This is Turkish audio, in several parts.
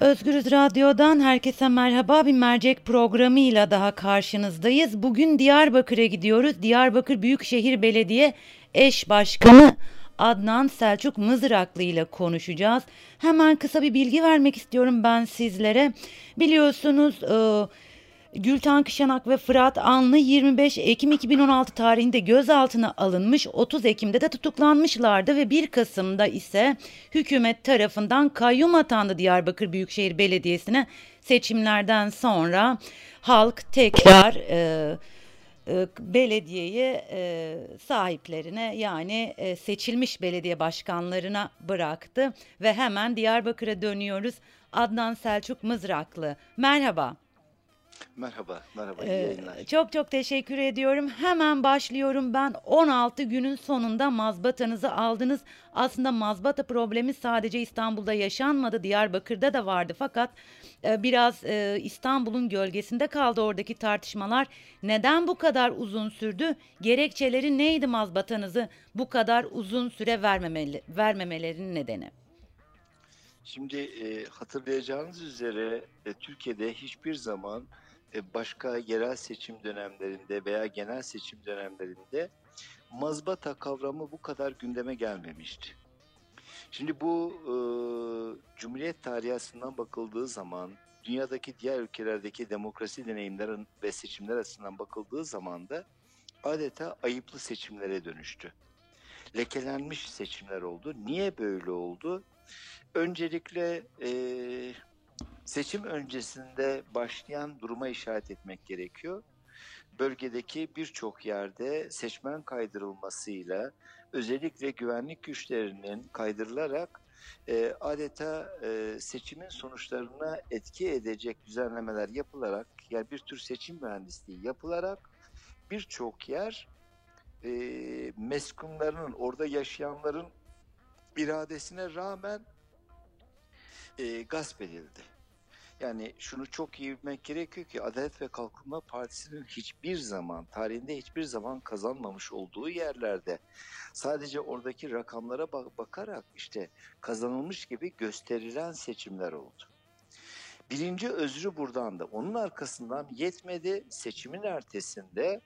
Özgürüz Radyo'dan herkese merhaba bir mercek programıyla daha karşınızdayız. Bugün Diyarbakır'a gidiyoruz. Diyarbakır Büyükşehir Belediye Eş Başkanı Adnan Selçuk Mızraklı ile konuşacağız. Hemen kısa bir bilgi vermek istiyorum ben sizlere. Biliyorsunuz e, Gülten Kışanak ve Fırat Anlı 25 Ekim 2016 tarihinde gözaltına alınmış 30 Ekim'de de tutuklanmışlardı ve 1 Kasım'da ise hükümet tarafından kayyum atandı Diyarbakır Büyükşehir Belediyesi'ne seçimlerden sonra halk tekrar e, e, belediyeyi e, sahiplerine yani e, seçilmiş belediye başkanlarına bıraktı ve hemen Diyarbakır'a dönüyoruz. Adnan Selçuk Mızraklı. Merhaba. Merhaba, merhaba. iyi yayınlar. Çok çok teşekkür ediyorum. Hemen başlıyorum ben. 16 günün sonunda mazbatanızı aldınız. Aslında mazbata problemi sadece İstanbul'da yaşanmadı. Diyarbakır'da da vardı. Fakat e, biraz e, İstanbul'un gölgesinde kaldı oradaki tartışmalar. Neden bu kadar uzun sürdü? Gerekçeleri neydi mazbatanızı bu kadar uzun süre vermemeli, vermemelerinin nedeni? Şimdi e, hatırlayacağınız üzere e, Türkiye'de hiçbir zaman e, başka yerel seçim dönemlerinde veya genel seçim dönemlerinde mazbata kavramı bu kadar gündeme gelmemişti. Şimdi bu e, Cumhuriyet tarihi bakıldığı zaman dünyadaki diğer ülkelerdeki demokrasi deneyimlerin ve seçimler açısından bakıldığı zaman da adeta ayıplı seçimlere dönüştü. Lekelenmiş seçimler oldu. Niye böyle oldu? Öncelikle e, seçim öncesinde başlayan duruma işaret etmek gerekiyor. Bölgedeki birçok yerde seçmen kaydırılmasıyla özellikle güvenlik güçlerinin kaydırılarak e, adeta e, seçimin sonuçlarına etki edecek düzenlemeler yapılarak yani bir tür seçim mühendisliği yapılarak birçok yer e, meskunlarının orada yaşayanların iradesine rağmen e, gasp edildi. Yani şunu çok iyi bilmek gerekiyor ki Adalet ve Kalkınma Partisi'nin hiçbir zaman, tarihinde hiçbir zaman kazanmamış olduğu yerlerde sadece oradaki rakamlara bakarak işte kazanılmış gibi gösterilen seçimler oldu. Birinci özrü buradan da. Onun arkasından yetmedi seçimin ertesinde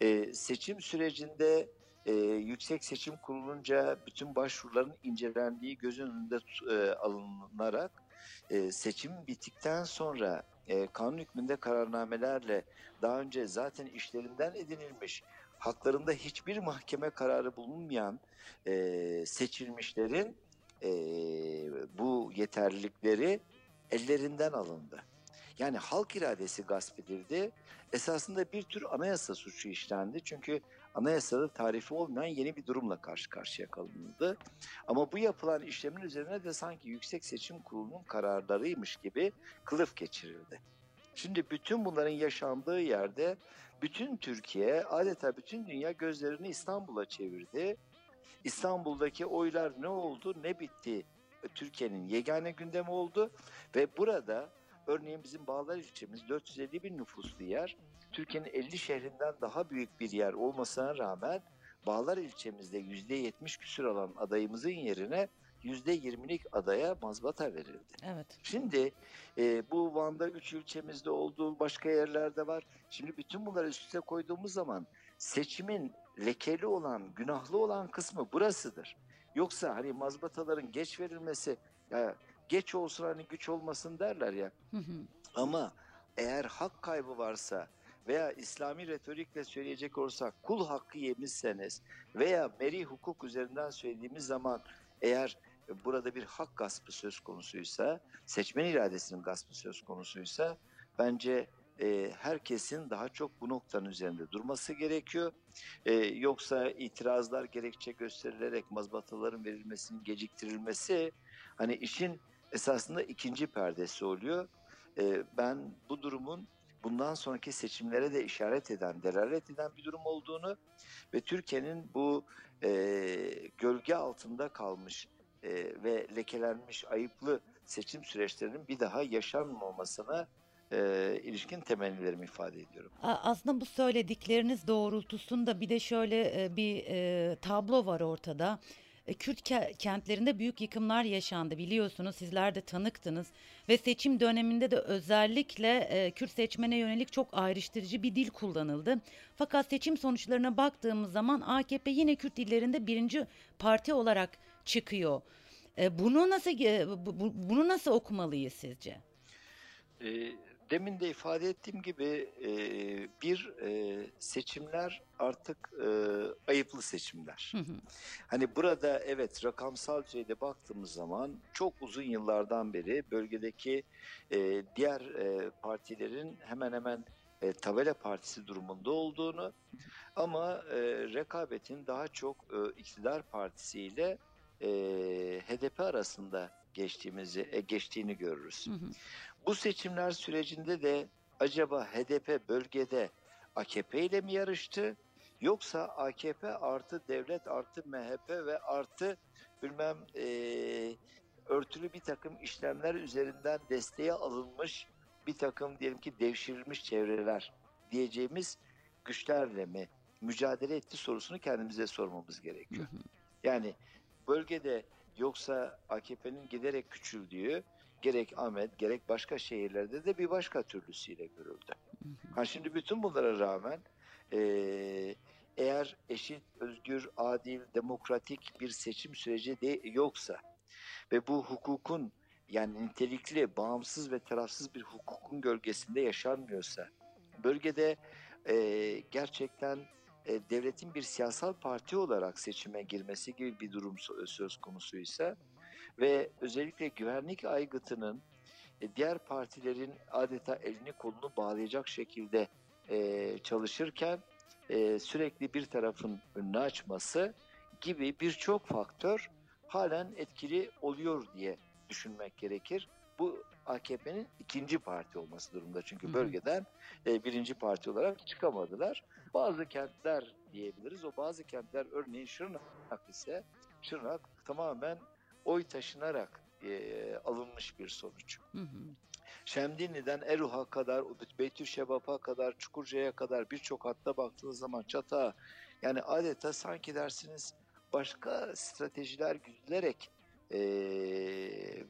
e, seçim sürecinde e, Yüksek Seçim Kurulunca bütün başvuruların incelendiği göz önünde e, alınarak e, seçim bittikten sonra e, kanun hükmünde kararnamelerle daha önce zaten işlerinden edinilmiş haklarında hiçbir mahkeme kararı bulunmayan e, seçilmişlerin e, bu yeterlilikleri ellerinden alındı. Yani halk iradesi gasp edildi. Esasında bir tür anayasa suçu işlendi. Çünkü anayasada tarifi olmayan yeni bir durumla karşı karşıya kalındı. Ama bu yapılan işlemin üzerine de sanki Yüksek Seçim Kurulu'nun kararlarıymış gibi kılıf geçirildi. Şimdi bütün bunların yaşandığı yerde bütün Türkiye, adeta bütün dünya gözlerini İstanbul'a çevirdi. İstanbul'daki oylar ne oldu, ne bitti Türkiye'nin yegane gündemi oldu ve burada örneğin bizim Bağlar ilçemiz 450 bin nüfuslu yer Türkiye'nin 50 şehrinden daha büyük bir yer olmasına rağmen Bağlar ilçemizde %70 küsür alan adayımızın yerine %20'lik adaya mazbata verildi. Evet. Şimdi e, bu Van'da 3 ilçemizde olduğu başka yerlerde var. Şimdi bütün bunları üst üste koyduğumuz zaman seçimin lekeli olan, günahlı olan kısmı burasıdır. Yoksa hani mazbataların geç verilmesi, ya geç olsun hani güç olmasın derler ya. Ama eğer hak kaybı varsa, veya İslami retorikle söyleyecek olursak kul hakkı yemişseniz veya meri hukuk üzerinden söylediğimiz zaman eğer burada bir hak gaspı söz konusuysa, seçmen iradesinin gaspı söz konusuysa bence e, herkesin daha çok bu noktanın üzerinde durması gerekiyor. E, yoksa itirazlar gerekçe gösterilerek mazbataların verilmesinin geciktirilmesi hani işin esasında ikinci perdesi oluyor. E, ben bu durumun bundan sonraki seçimlere de işaret eden, delalet eden bir durum olduğunu ve Türkiye'nin bu e, gölge altında kalmış e, ve lekelenmiş ayıplı seçim süreçlerinin bir daha yaşanmamasına e, ilişkin temennilerimi ifade ediyorum. Aslında bu söyledikleriniz doğrultusunda bir de şöyle e, bir e, tablo var ortada. E, Kürt ke- kentlerinde büyük yıkımlar yaşandı biliyorsunuz sizler de tanıktınız ve seçim döneminde de özellikle e, Kürt seçmene yönelik çok ayrıştırıcı bir dil kullanıldı. Fakat seçim sonuçlarına baktığımız zaman AKP yine Kürt dillerinde birinci parti olarak çıkıyor. E, bunu nasıl bu- bu- bunu nasıl okumalıyız sizce? Demin de ifade ettiğim gibi e, bir e, seçimler artık e, ayıplı seçimler. Hı hı. Hani burada evet rakamsal düzeyde baktığımız zaman çok uzun yıllardan beri bölgedeki e, diğer e, partilerin hemen hemen e, tabela partisi durumunda olduğunu ama e, rekabetin daha çok e, iktidar partisiyle e, HDP arasında geçtiğimizi e, geçtiğini görürüz. Hı hı. Bu seçimler sürecinde de acaba HDP bölgede AKP ile mi yarıştı? Yoksa AKP artı devlet artı MHP ve artı bilmem eee, örtülü bir takım işlemler üzerinden desteğe alınmış bir takım diyelim ki devşirilmiş çevreler diyeceğimiz güçlerle mi mücadele etti sorusunu kendimize sormamız gerekiyor. Yani bölgede yoksa AKP'nin giderek küçüldüğü gerek Ahmet gerek başka şehirlerde de bir başka türlüsüyle görüldü. Ha şimdi bütün bunlara rağmen eee, eğer eşit, özgür, adil, demokratik bir seçim süreci de yoksa ve bu hukukun yani nitelikli, bağımsız ve tarafsız bir hukukun gölgesinde yaşanmıyorsa, bölgede eee, gerçekten e, devletin bir siyasal parti olarak seçime girmesi gibi bir durum sö- söz konusuysa ve özellikle güvenlik aygıtının e, diğer partilerin adeta elini kolunu bağlayacak şekilde e, çalışırken e, sürekli bir tarafın önünü açması gibi birçok faktör halen etkili oluyor diye düşünmek gerekir. Bu AKP'nin ikinci parti olması durumda çünkü bölgeden e, birinci parti olarak çıkamadılar. Bazı kentler diyebiliriz. O bazı kentler örneğin Şırnak ise Şırnak tamamen oy taşınarak e, alınmış bir sonuç. Hı hı. Şemdinli'den Eruh'a kadar, Beytüşşebap'a kadar, Çukurca'ya kadar birçok hatta baktığınız zaman çata yani adeta sanki dersiniz başka stratejiler güdülerek e,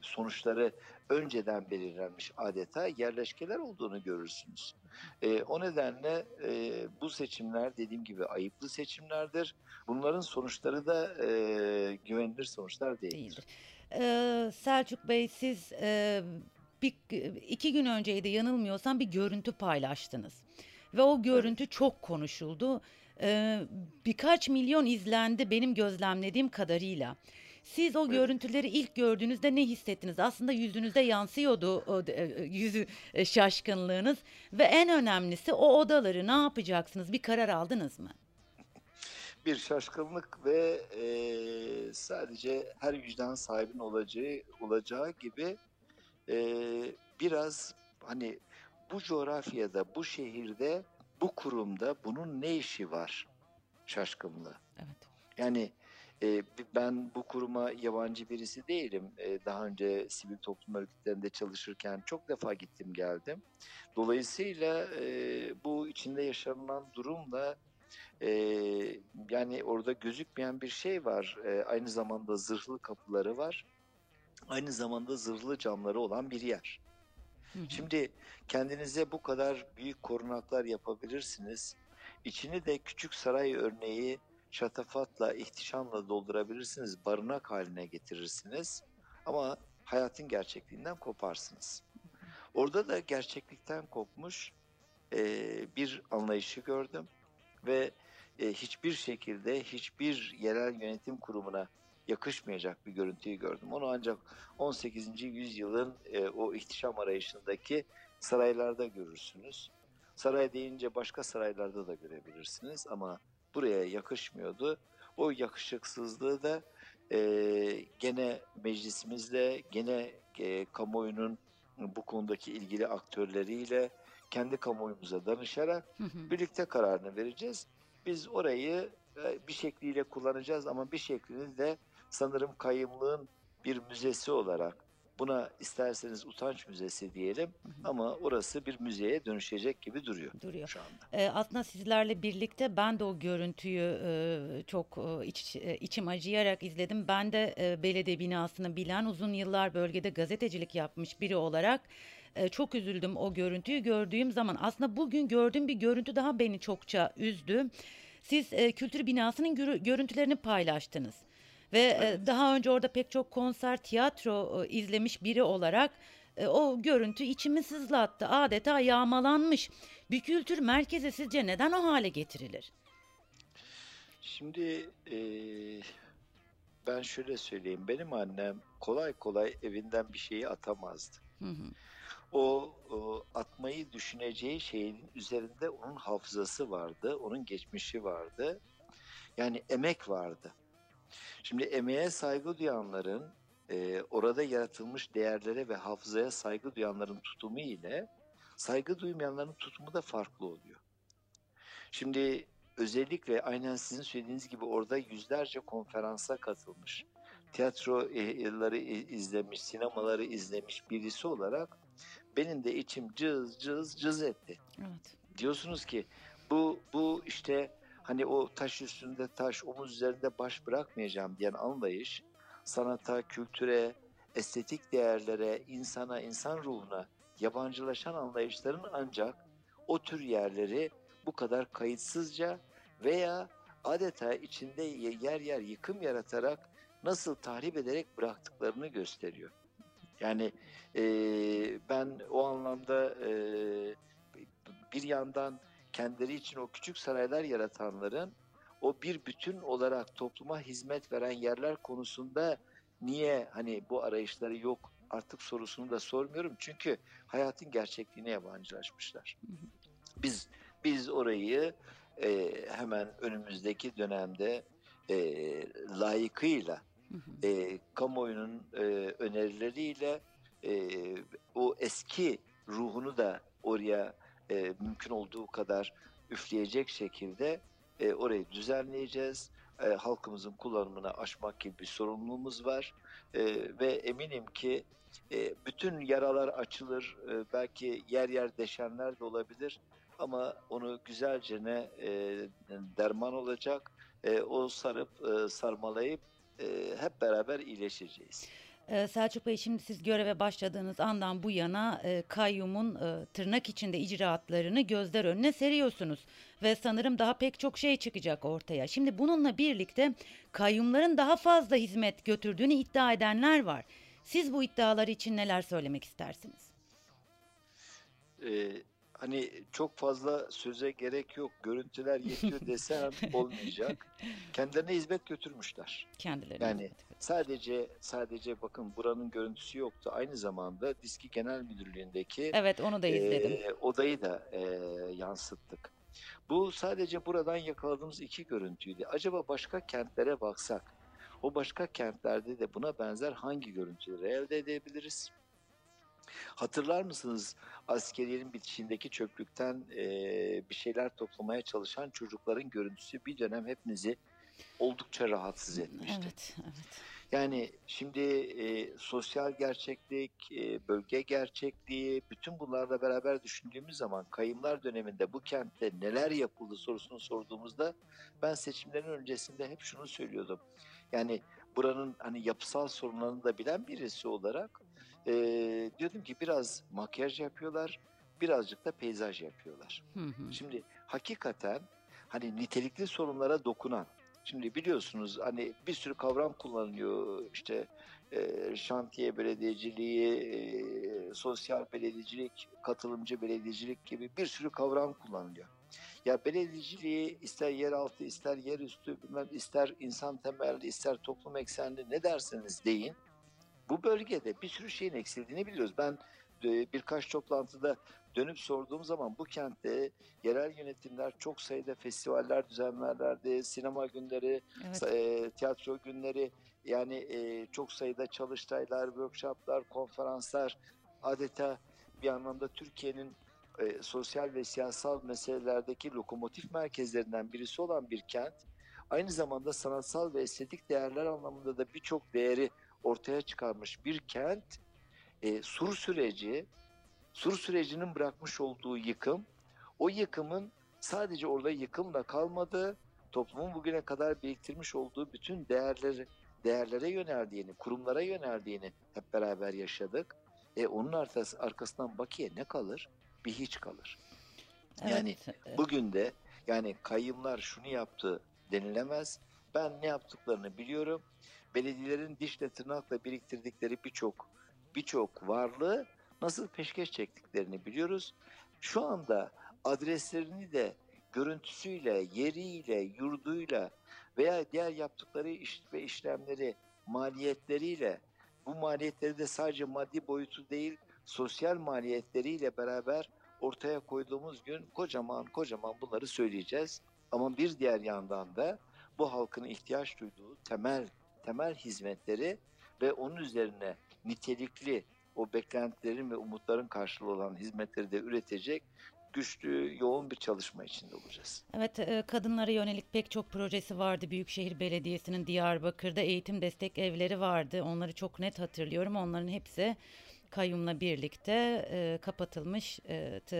sonuçları önceden belirlenmiş adeta yerleşkeler olduğunu görürsünüz. E, o nedenle e, bu seçimler dediğim gibi ayıplı seçimlerdir. Bunların sonuçları da e, güvenilir sonuçlar değildir. değildir. Ee, Selçuk Bey siz e, bir, iki gün önceydi yanılmıyorsam bir görüntü paylaştınız. Ve o görüntü çok konuşuldu. Ee, birkaç milyon izlendi benim gözlemlediğim kadarıyla. Siz o görüntüleri ilk gördüğünüzde ne hissettiniz? Aslında yüzünüzde yansıyordu o e, yüzü e, şaşkınlığınız ve en önemlisi o odaları ne yapacaksınız? Bir karar aldınız mı? bir şaşkınlık ve e, sadece her vicdan sahibinin olacağı olacağı gibi e, biraz hani bu coğrafyada, bu şehirde, bu kurumda bunun ne işi var şaşkınlığı. Evet. Yani e, ben bu kuruma yabancı birisi değilim. E, daha önce sivil toplum örgütlerinde çalışırken çok defa gittim geldim. Dolayısıyla e, bu içinde yaşanılan durumla e, yani orada gözükmeyen bir şey var. E, aynı zamanda zırhlı kapıları var. Aynı zamanda zırhlı camları olan bir yer. Hı hı. Şimdi kendinize bu kadar büyük korunaklar yapabilirsiniz. İçini de küçük saray örneği şatafatla, ihtişamla doldurabilirsiniz. Barınak haline getirirsiniz. Ama hayatın gerçekliğinden koparsınız. Orada da gerçeklikten kopmuş e, bir anlayışı gördüm. Ve e, hiçbir şekilde hiçbir yerel yönetim kurumuna yakışmayacak bir görüntüyü gördüm. Onu ancak 18. yüzyılın e, o ihtişam arayışındaki saraylarda görürsünüz. Saray deyince başka saraylarda da görebilirsiniz ama buraya yakışmıyordu. O yakışıksızlığı da e, gene meclisimizle, gene e, kamuoyunun bu konudaki ilgili aktörleriyle kendi kamuoyumuza danışarak Hı hı. birlikte kararını vereceğiz. Biz orayı e, bir şekliyle kullanacağız ama bir şeklini de sanırım kayımlığın bir müzesi olarak Buna isterseniz utanç müzesi diyelim ama orası bir müzeye dönüşecek gibi duruyor. Duruyor. Şu anda. Ee, aslında sizlerle birlikte ben de o görüntüyü e, çok e, iç, e, içim acıyarak izledim. Ben de e, belediye binasını bilen uzun yıllar bölgede gazetecilik yapmış biri olarak e, çok üzüldüm o görüntüyü gördüğüm zaman. Aslında bugün gördüğüm bir görüntü daha beni çokça üzdü. Siz e, kültür binasının görü- görüntülerini paylaştınız. Ve e, daha önce orada pek çok konser, tiyatro e, izlemiş biri olarak e, o görüntü içimi sızlattı. Adeta yağmalanmış. Bir kültür merkezi sizce neden o hale getirilir? Şimdi e, ben şöyle söyleyeyim. Benim annem kolay kolay evinden bir şeyi atamazdı. Hı hı. O, o atmayı düşüneceği şeyin üzerinde onun hafızası vardı, onun geçmişi vardı. Yani emek vardı. Şimdi emeğe saygı duyanların, e, orada yaratılmış değerlere ve hafızaya saygı duyanların tutumu ile saygı duymayanların tutumu da farklı oluyor. Şimdi özellikle aynen sizin söylediğiniz gibi orada yüzlerce konferansa katılmış, tiyatroları izlemiş, sinemaları izlemiş birisi olarak benim de içim cız cız cız etti. Evet. Diyorsunuz ki bu bu işte hani o taş üstünde taş, omuz üzerinde baş bırakmayacağım diyen anlayış sanata, kültüre, estetik değerlere, insana, insan ruhuna yabancılaşan anlayışların ancak o tür yerleri bu kadar kayıtsızca veya adeta içinde yer yer yıkım yaratarak nasıl tahrip ederek bıraktıklarını gösteriyor. Yani e, ben o anlamda e, bir yandan kendileri için o küçük saraylar yaratanların o bir bütün olarak topluma hizmet veren yerler konusunda niye hani bu arayışları yok artık sorusunu da sormuyorum. Çünkü hayatın gerçekliğine yabancılaşmışlar. Biz biz orayı e, hemen önümüzdeki dönemde e, layıkıyla e, kamuoyunun e, önerileriyle e, o eski ruhunu da oraya e, mümkün olduğu kadar üfleyecek şekilde e, orayı düzenleyeceğiz. E, halkımızın kullanımına aşmak gibi bir sorumluluğumuz var e, ve eminim ki e, bütün yaralar açılır. E, belki yer yer deşenler de olabilir ama onu güzelce ne e, derman olacak. E, o sarıp e, sarmalayıp e, hep beraber iyileşeceğiz. Ee, Selçuk Bey şimdi siz göreve başladığınız andan bu yana e, kayyumun e, tırnak içinde icraatlarını gözler önüne seriyorsunuz. Ve sanırım daha pek çok şey çıkacak ortaya. Şimdi bununla birlikte kayyumların daha fazla hizmet götürdüğünü iddia edenler var. Siz bu iddialar için neler söylemek istersiniz? Ee, hani çok fazla söze gerek yok, görüntüler yetiyor desem olmayacak. Kendilerine hizmet götürmüşler. Kendilerine. Yani hizmet. Sadece sadece bakın buranın görüntüsü yoktu. Aynı zamanda Diski Genel Müdürlüğü'ndeki Evet onu da izledim. e, odayı da e, yansıttık. Bu sadece buradan yakaladığımız iki görüntüydü. Acaba başka kentlere baksak, o başka kentlerde de buna benzer hangi görüntüleri elde edebiliriz? Hatırlar mısınız askeriyenin bitişindeki çöplükten e, bir şeyler toplamaya çalışan çocukların görüntüsü bir dönem hepimizi oldukça rahatsız etmişti. Evet, evet. Yani şimdi e, sosyal gerçeklik, e, bölge gerçekliği, bütün bunlarla beraber düşündüğümüz zaman kayımlar döneminde bu kentte neler yapıldı sorusunu sorduğumuzda ben seçimlerin öncesinde hep şunu söylüyordum. Yani buranın hani yapısal sorunlarını da bilen birisi olarak e, diyordum ki biraz makyaj yapıyorlar, birazcık da peyzaj yapıyorlar. Hı hı. Şimdi hakikaten hani nitelikli sorunlara dokunan, şimdi biliyorsunuz hani bir sürü kavram kullanılıyor işte e, şantiye belediyeciliği, e, sosyal belediyecilik, katılımcı belediyecilik gibi bir sürü kavram kullanılıyor. Ya belediyeciliği ister yeraltı, ister yerüstü, bilmem ister insan temelli, ister toplum eksenli ne derseniz deyin. Bu bölgede bir sürü şeyin eksildiğini biliyoruz. Ben birkaç toplantıda dönüp sorduğum zaman bu kentte yerel yönetimler çok sayıda festivaller düzenlerlerdi, sinema günleri, Evet. e, tiyatro günleri, yani e, çok sayıda çalıştaylar, workshoplar, konferanslar, adeta bir anlamda Türkiye'nin e, sosyal ve siyasal meselelerdeki lokomotif merkezlerinden birisi olan bir kent, aynı zamanda sanatsal ve estetik değerler anlamında da birçok değeri ortaya çıkarmış bir kent e, sur süreci, sur sürecinin bırakmış olduğu yıkım, o yıkımın sadece orada yıkımla kalmadı, toplumun bugüne kadar biriktirmiş olduğu bütün değerleri, değerlere yöneldiğini, kurumlara yöneldiğini hep beraber yaşadık. E, onun arkası, arkasından bakiye ne kalır? Bir hiç kalır. Evet. Yani bugün de yani kayyımlar şunu yaptı denilemez. Ben ne yaptıklarını biliyorum. Belediyelerin dişle tırnakla biriktirdikleri birçok birçok varlığı nasıl peşkeş çektiklerini biliyoruz. Şu anda adreslerini de görüntüsüyle, yeriyle, yurduyla veya diğer yaptıkları iş ve işlemleri maliyetleriyle bu maliyetleri de sadece maddi boyutu değil sosyal maliyetleriyle beraber ortaya koyduğumuz gün kocaman kocaman bunları söyleyeceğiz. Ama bir diğer yandan da bu halkın ihtiyaç duyduğu temel temel hizmetleri ve onun üzerine nitelikli o beklentilerin ve umutların karşılığı olan hizmetleri de üretecek güçlü, yoğun bir çalışma içinde olacağız. Evet, e, kadınlara yönelik pek çok projesi vardı. Büyükşehir Belediyesi'nin Diyarbakır'da eğitim destek evleri vardı. Onları çok net hatırlıyorum. Onların hepsi kayyumla birlikte e, kapatılmış. E, t,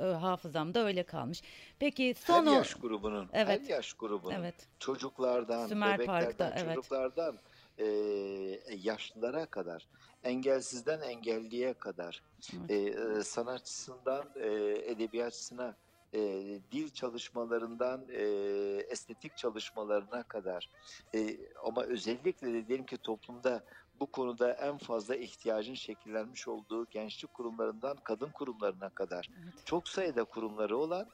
e, hafızamda öyle kalmış. Peki son her yaş grubunun, Evet. her yaş grubunun Evet. çocuklardan, Sümer bebeklerden, Park'ta, evet. E, yaşlılara kadar, engelsizden engelliye kadar, e, e, sanatçısından e, edebiyatçısına, e, dil çalışmalarından e, estetik çalışmalarına kadar, e, ama özellikle de diyelim ki toplumda bu konuda en fazla ihtiyacın şekillenmiş olduğu gençlik kurumlarından kadın kurumlarına kadar Evet. çok sayıda kurumları olan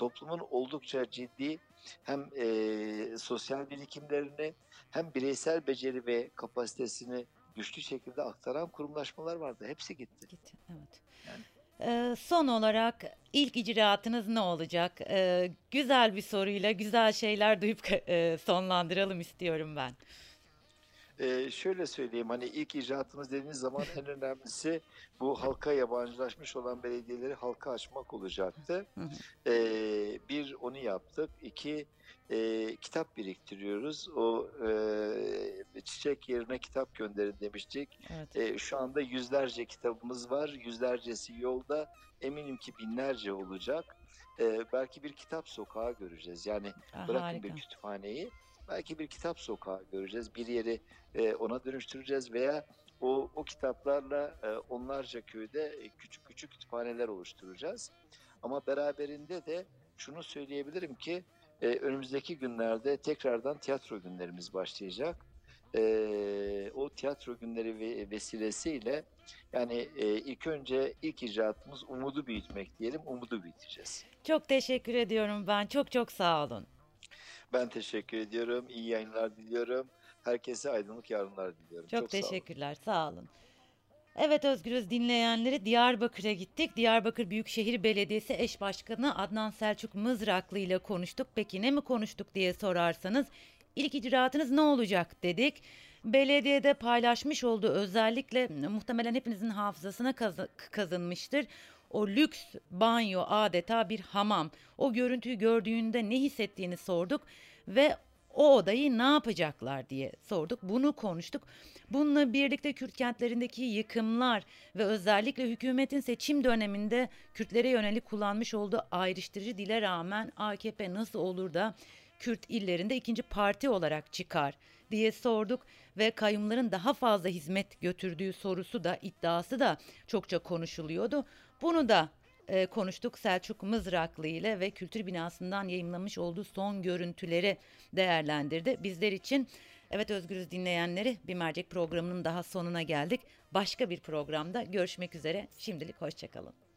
toplumun oldukça ciddi hem e, sosyal birikimlerini hem bireysel beceri ve kapasitesini güçlü şekilde aktaran kurumlaşmalar vardı. Hepsi gitti. Gitti, evet. Yani. Ee, son olarak ilk icraatınız ne olacak? Ee, güzel bir soruyla güzel şeyler duyup e, sonlandıralım istiyorum ben. Ee, şöyle söyleyeyim hani ilk icraatımız dediğiniz zaman en önemlisi bu halka yabancılaşmış olan belediyeleri halka açmak olacaktı. Ee, bir onu yaptık. İki e, kitap biriktiriyoruz. O e, çiçek yerine kitap gönderin demiştik. Evet. E, şu anda yüzlerce kitabımız var. Yüzlercesi yolda. Eminim ki binlerce olacak. E, belki bir kitap sokağı göreceğiz. Yani Ah, bırakın harika. bir kütüphaneyi. Belki bir kitap sokağı göreceğiz. Bir yeri e, ona dönüştüreceğiz veya o, o kitaplarla e, onlarca köyde e, küçük küçük kütüphaneler oluşturacağız. Ama beraberinde de şunu söyleyebilirim ki e, önümüzdeki günlerde tekrardan tiyatro günlerimiz başlayacak. E, o tiyatro günleri ve, vesilesiyle yani e, ilk önce ilk icraatımız umudu büyütmek diyelim, umudu büyüteceğiz. Çok teşekkür ediyorum ben. Çok çok sağ olun. Ben teşekkür ediyorum. İyi yayınlar diliyorum. Herkese aydınlık yarınlar diliyorum. Çok, sağ olun. teşekkürler. Sağ olun. Evet Özgürüz dinleyenleri Diyarbakır'a gittik. Diyarbakır Büyükşehir Belediyesi Eş Başkanı Adnan Selçuk Mızraklı ile konuştuk. Peki ne mi konuştuk diye sorarsanız ilk icraatınız ne olacak dedik. Belediyede paylaşmış olduğu özellikle muhtemelen hepinizin hafızasına kazı- kazınmıştır. O lüks banyo adeta bir hamam. O görüntüyü gördüğünde ne hissettiğini sorduk ve o odayı ne yapacaklar diye sorduk. Bunu konuştuk. Bununla birlikte Kürt kentlerindeki yıkımlar ve özellikle hükümetin seçim döneminde Kürtlere yönelik kullanmış olduğu ayrıştırıcı dile rağmen AKP nasıl olur da Kürt illerinde ikinci parti olarak çıkar diye sorduk ve kayyumların daha fazla hizmet götürdüğü sorusu da iddiası da çokça konuşuluyordu. Bunu da e, konuştuk Selçuk Mızraklı ile ve kültür binasından yayınlamış olduğu son görüntüleri değerlendirdi. Bizler için evet Özgürüz dinleyenleri bir mercek programının daha sonuna geldik. Başka bir programda görüşmek üzere. Şimdilik hoşçakalın.